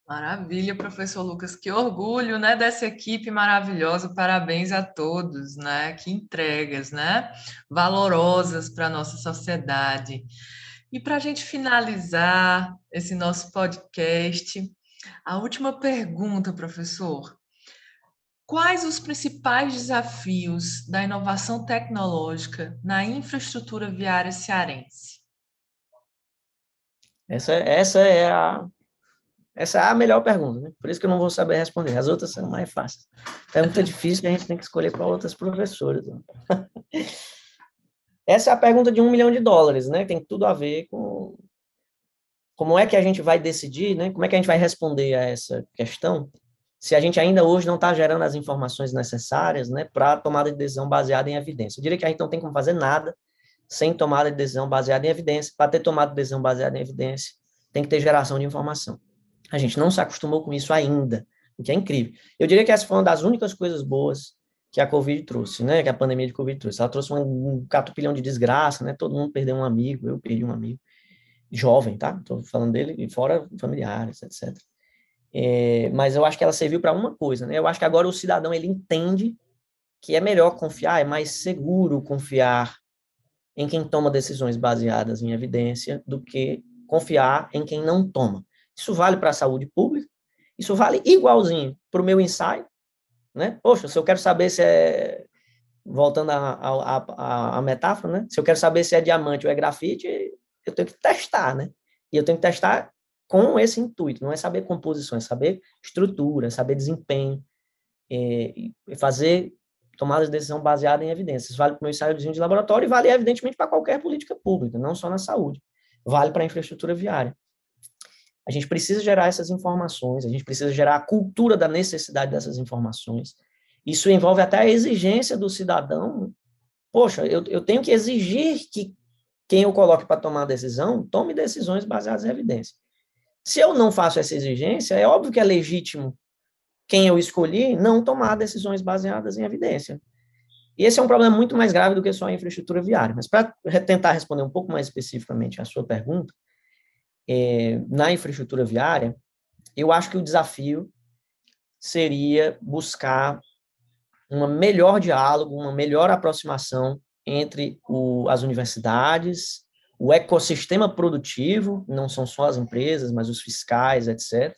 Maravilha, professor Lucas, que orgulho, né, dessa equipe maravilhosa. Parabéns a todos, né? Que entregas, né? Valorosas para a nossa sociedade. E para a gente finalizar esse nosso podcast, a última pergunta, professor. Quais os principais desafios da inovação tecnológica na infraestrutura viária cearense? Essa, essa é a essa é a melhor pergunta, né? Por isso que eu não vou saber responder. As outras são mais fáceis. Pergunta (laughs) difícil que a gente tem que escolher para outras professoras. (laughs) Essa é a pergunta de um milhão de dólares, né? Tem tudo a ver com como é que a gente vai decidir, né? Como é que a gente vai responder a essa questão se a gente ainda hoje não está gerando as informações necessárias, né, para tomada de decisão baseada em evidência. Eu diria que a gente não tem como fazer nada sem tomada de decisão baseada em evidência. Para ter tomada de decisão baseada em evidência, tem que ter geração de informação. A gente não se acostumou com isso ainda, o que é incrível. Eu diria que essa foi uma das únicas coisas boas que a Covid trouxe, né? Que a pandemia de Covid trouxe. Ela trouxe um, catupilhão de desgraça, né? Todo mundo perdeu um amigo, eu perdi um amigo. Jovem, tá? Estou falando dele, e fora familiares, etc. É, mas eu acho que ela serviu para uma coisa, né? Eu acho que agora o cidadão, ele entende que é melhor confiar, é mais seguro confiar em quem toma decisões baseadas em evidência do que confiar em quem não toma. Isso vale para a saúde pública, isso vale igualzinho para o meu ensaio, né? Poxa, se eu quero saber se é, voltando à metáfora, né? Se eu quero saber se é diamante ou é grafite, eu tenho que testar, né? E eu tenho que testar com esse intuito, não é saber composição, é saber estrutura, é saber desempenho, é, e fazer tomadas de decisão baseada em evidências. Vale para o meu ensaiozinho de laboratório e vale, evidentemente, para qualquer política pública, não só na saúde. Vale para a infraestrutura viária. A gente precisa gerar essas informações, a gente precisa gerar a cultura da necessidade dessas informações. Isso envolve até a exigência do cidadão. Poxa, eu, eu tenho que exigir que quem eu coloque para tomar a decisão tome decisões baseadas em evidência. Se eu não faço essa exigência, é óbvio que é legítimo quem eu escolhi não tomar decisões baseadas em evidência. E esse é um problema muito mais grave do que só a infraestrutura viária. Mas para tentar responder um pouco mais especificamente a sua pergunta, é, na infraestrutura viária, eu acho que o desafio seria buscar um melhor diálogo, uma melhor aproximação entre o, as universidades, o ecossistema produtivo, não são só as empresas, mas os fiscais, etc.,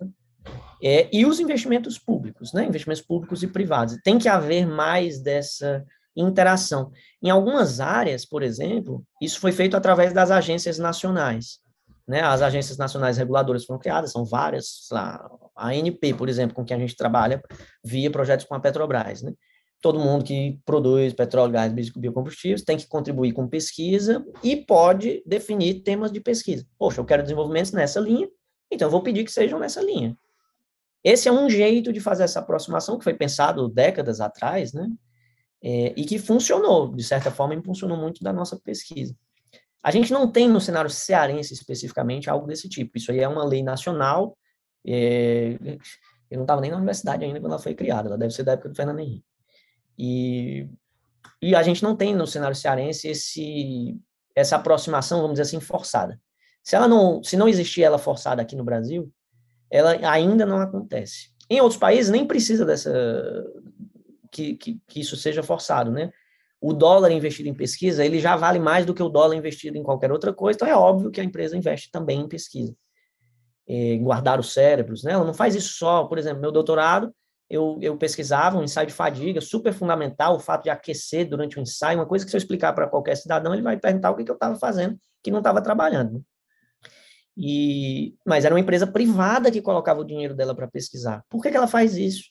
É, e os investimentos públicos, né? Investimentos públicos e privados. Tem que haver mais dessa interação. Em algumas áreas, por exemplo, isso foi feito através das agências nacionais. Né? As agências nacionais reguladoras foram criadas, são várias, lá, a ANP, por exemplo, com que a gente trabalha via projetos com a Petrobras. Né? Todo mundo que produz petróleo, gás, biocombustíveis tem que contribuir com pesquisa e pode definir temas de pesquisa. Poxa, eu quero desenvolvimentos nessa linha, então eu vou pedir que sejam nessa linha. Esse é um jeito de fazer essa aproximação que foi pensado décadas atrás, né? É, e que funcionou, de certa forma, impulsionou muito da nossa pesquisa. A gente não tem no cenário cearense especificamente algo desse tipo. Isso aí é uma lei nacional. É, eu não estava nem na universidade ainda quando ela foi criada. Ela deve ser da época do Fernando Henrique. E, e a gente não tem no cenário cearense esse, essa aproximação, vamos dizer assim, forçada. Se ela não, se não existir ela forçada aqui no Brasil, ela ainda não acontece. Em outros países nem precisa dessa que, que, que isso seja forçado, né? O dólar investido em pesquisa, ele já vale mais do que o dólar investido em qualquer outra coisa, então é óbvio que a empresa investe também em pesquisa. É, guardar os cérebros, né? Ela não faz isso só, por exemplo, meu doutorado, eu, eu pesquisava um ensaio de fadiga, super fundamental, o fato de aquecer durante o ensaio, uma coisa que se eu explicar para qualquer cidadão, ele vai perguntar o que, que eu estava fazendo, que não estava trabalhando. Né? E, mas era uma empresa privada que colocava o dinheiro dela para pesquisar. Por que, que ela faz isso?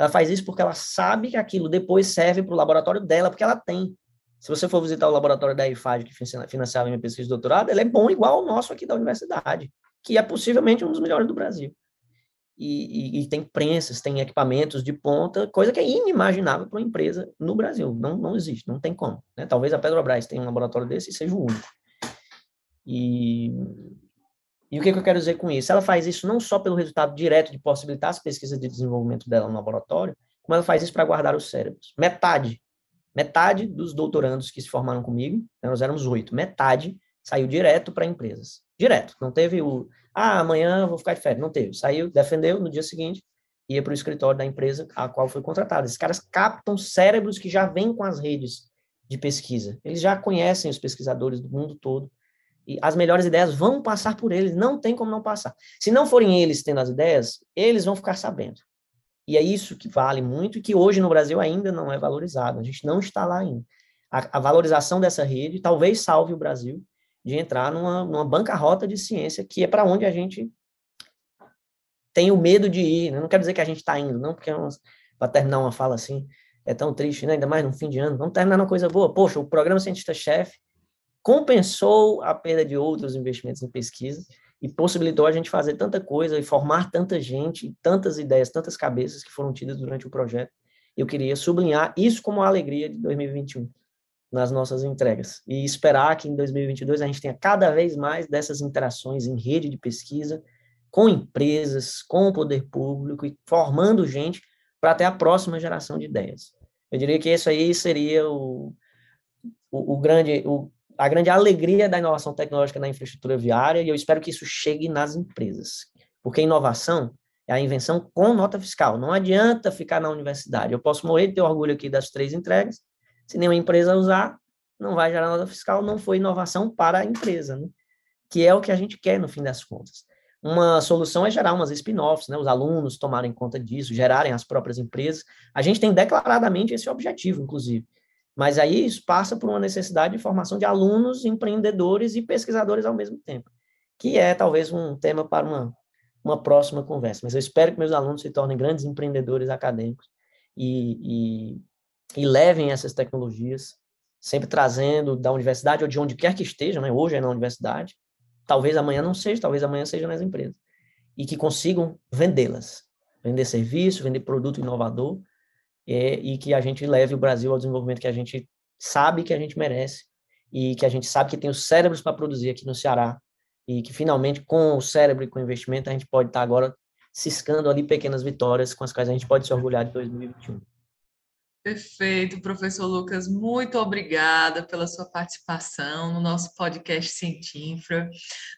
Ela faz isso porque ela sabe que aquilo depois serve para o laboratório dela, porque ela tem. Se você for visitar o laboratório da IFAD, que financiava minha pesquisa de doutorado, ele é bom igual ao nosso aqui da universidade, que é possivelmente um dos melhores do Brasil. E, e, e tem prensas, tem equipamentos de ponta, coisa que é inimaginável para uma empresa no Brasil. Não, não existe, não tem como. Né? Talvez a Petrobras tenha um laboratório desse e seja o único. E e o que, que, eu quero dizer com isso? Ela faz isso não só pelo resultado direto de possibilitar as pesquisas de desenvolvimento dela no laboratório, como ela faz isso para guardar os cérebros. Metade, metade dos doutorandos que se formaram comigo, né, nós éramos oito, metade saiu direto para empresas. Direto. Não teve o, ah, amanhã vou ficar de férias. Não teve. Saiu, defendeu, no dia seguinte, ia para o escritório da empresa a qual foi contratado. Esses caras captam cérebros que já vêm com as redes de pesquisa. Eles já conhecem os pesquisadores do mundo todo e as melhores ideias vão passar por eles, não tem como não passar. Se não forem eles tendo as ideias, eles vão ficar sabendo. E é isso que vale muito e que hoje no Brasil ainda não é valorizado. A gente não está lá ainda. A, a valorização dessa rede talvez salve o Brasil de entrar numa, numa bancarrota de ciência, que é para onde a gente tem o medo de ir. Né? Não quero dizer que a gente está indo, não, porque é para terminar uma fala assim, é tão triste, né? ainda mais no fim de ano. Vamos terminar numa coisa boa. Poxa, o programa Cientista-Chefe compensou a perda de outros investimentos em pesquisa e possibilitou a gente fazer tanta coisa e formar tanta gente, tantas ideias, tantas cabeças que foram tidas durante o projeto. Eu queria sublinhar isso como a alegria de 2021 nas nossas entregas e esperar que em 2022 a gente tenha cada vez mais dessas interações em rede de pesquisa com empresas, com o poder público e formando gente para ter a próxima geração de ideias. Eu diria que isso aí seria o, o, o grande, o, a grande alegria da inovação tecnológica na infraestrutura viária e eu espero que isso chegue nas empresas. Porque inovação é a invenção com nota fiscal. Não adianta ficar na universidade. Eu posso morrer de ter orgulho aqui das três entregas. Se nenhuma empresa usar, não vai gerar nota fiscal, não foi inovação para a empresa, né? que é o que a gente quer no fim das contas. Uma solução é gerar umas spin-offs, né? os alunos tomarem conta disso, gerarem as próprias empresas. A gente tem declaradamente esse objetivo, inclusive. Mas aí isso passa por uma necessidade de formação de alunos, empreendedores e pesquisadores ao mesmo tempo, que é talvez um tema para uma, uma próxima conversa. Mas eu espero que meus alunos se tornem grandes empreendedores acadêmicos e, e, e levem essas tecnologias, sempre trazendo da universidade ou de onde quer que estejam, né? hoje é na universidade, talvez amanhã não seja, talvez amanhã seja nas empresas, e que consigam vendê-las, vender serviço, vender produto inovador, é, e que a gente leve o Brasil ao desenvolvimento que a gente sabe que a gente merece e que a gente sabe que tem os cérebros para produzir aqui no Ceará e que finalmente com o cérebro e com o investimento a gente pode estar agora ciscando ali pequenas vitórias com as quais a gente pode se orgulhar de 2021. Perfeito, professor Lucas, muito obrigada pela sua participação no nosso podcast Cientinfra.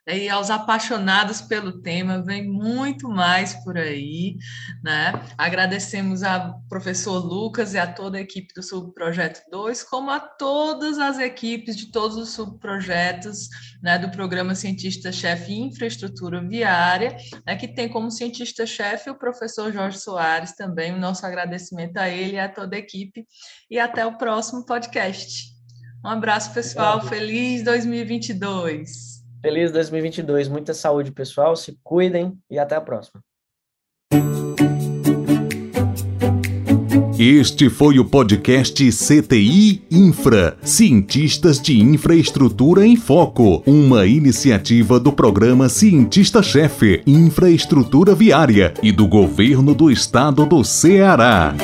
E aos apaixonados pelo tema, vem muito mais por aí, né? Agradecemos ao professor Lucas e a toda a equipe do Subprojeto 2, como a todas as equipes de todos os subprojetos né, do Programa Cientista-Chefe Infraestrutura Viária, né, que tem como cientista-chefe o professor Jorge Soares também. O nosso agradecimento a ele e a toda a equipe equipe e até o próximo podcast. Um abraço, pessoal. Obrigado. Feliz 2022. Feliz 2022. Muita saúde, pessoal. Se cuidem e até a próxima. Este foi o podcast CTI Infra, Cientistas de Infraestrutura em Foco, uma iniciativa do programa Cientista-Chefe Infraestrutura Viária e do Governo do Estado do Ceará.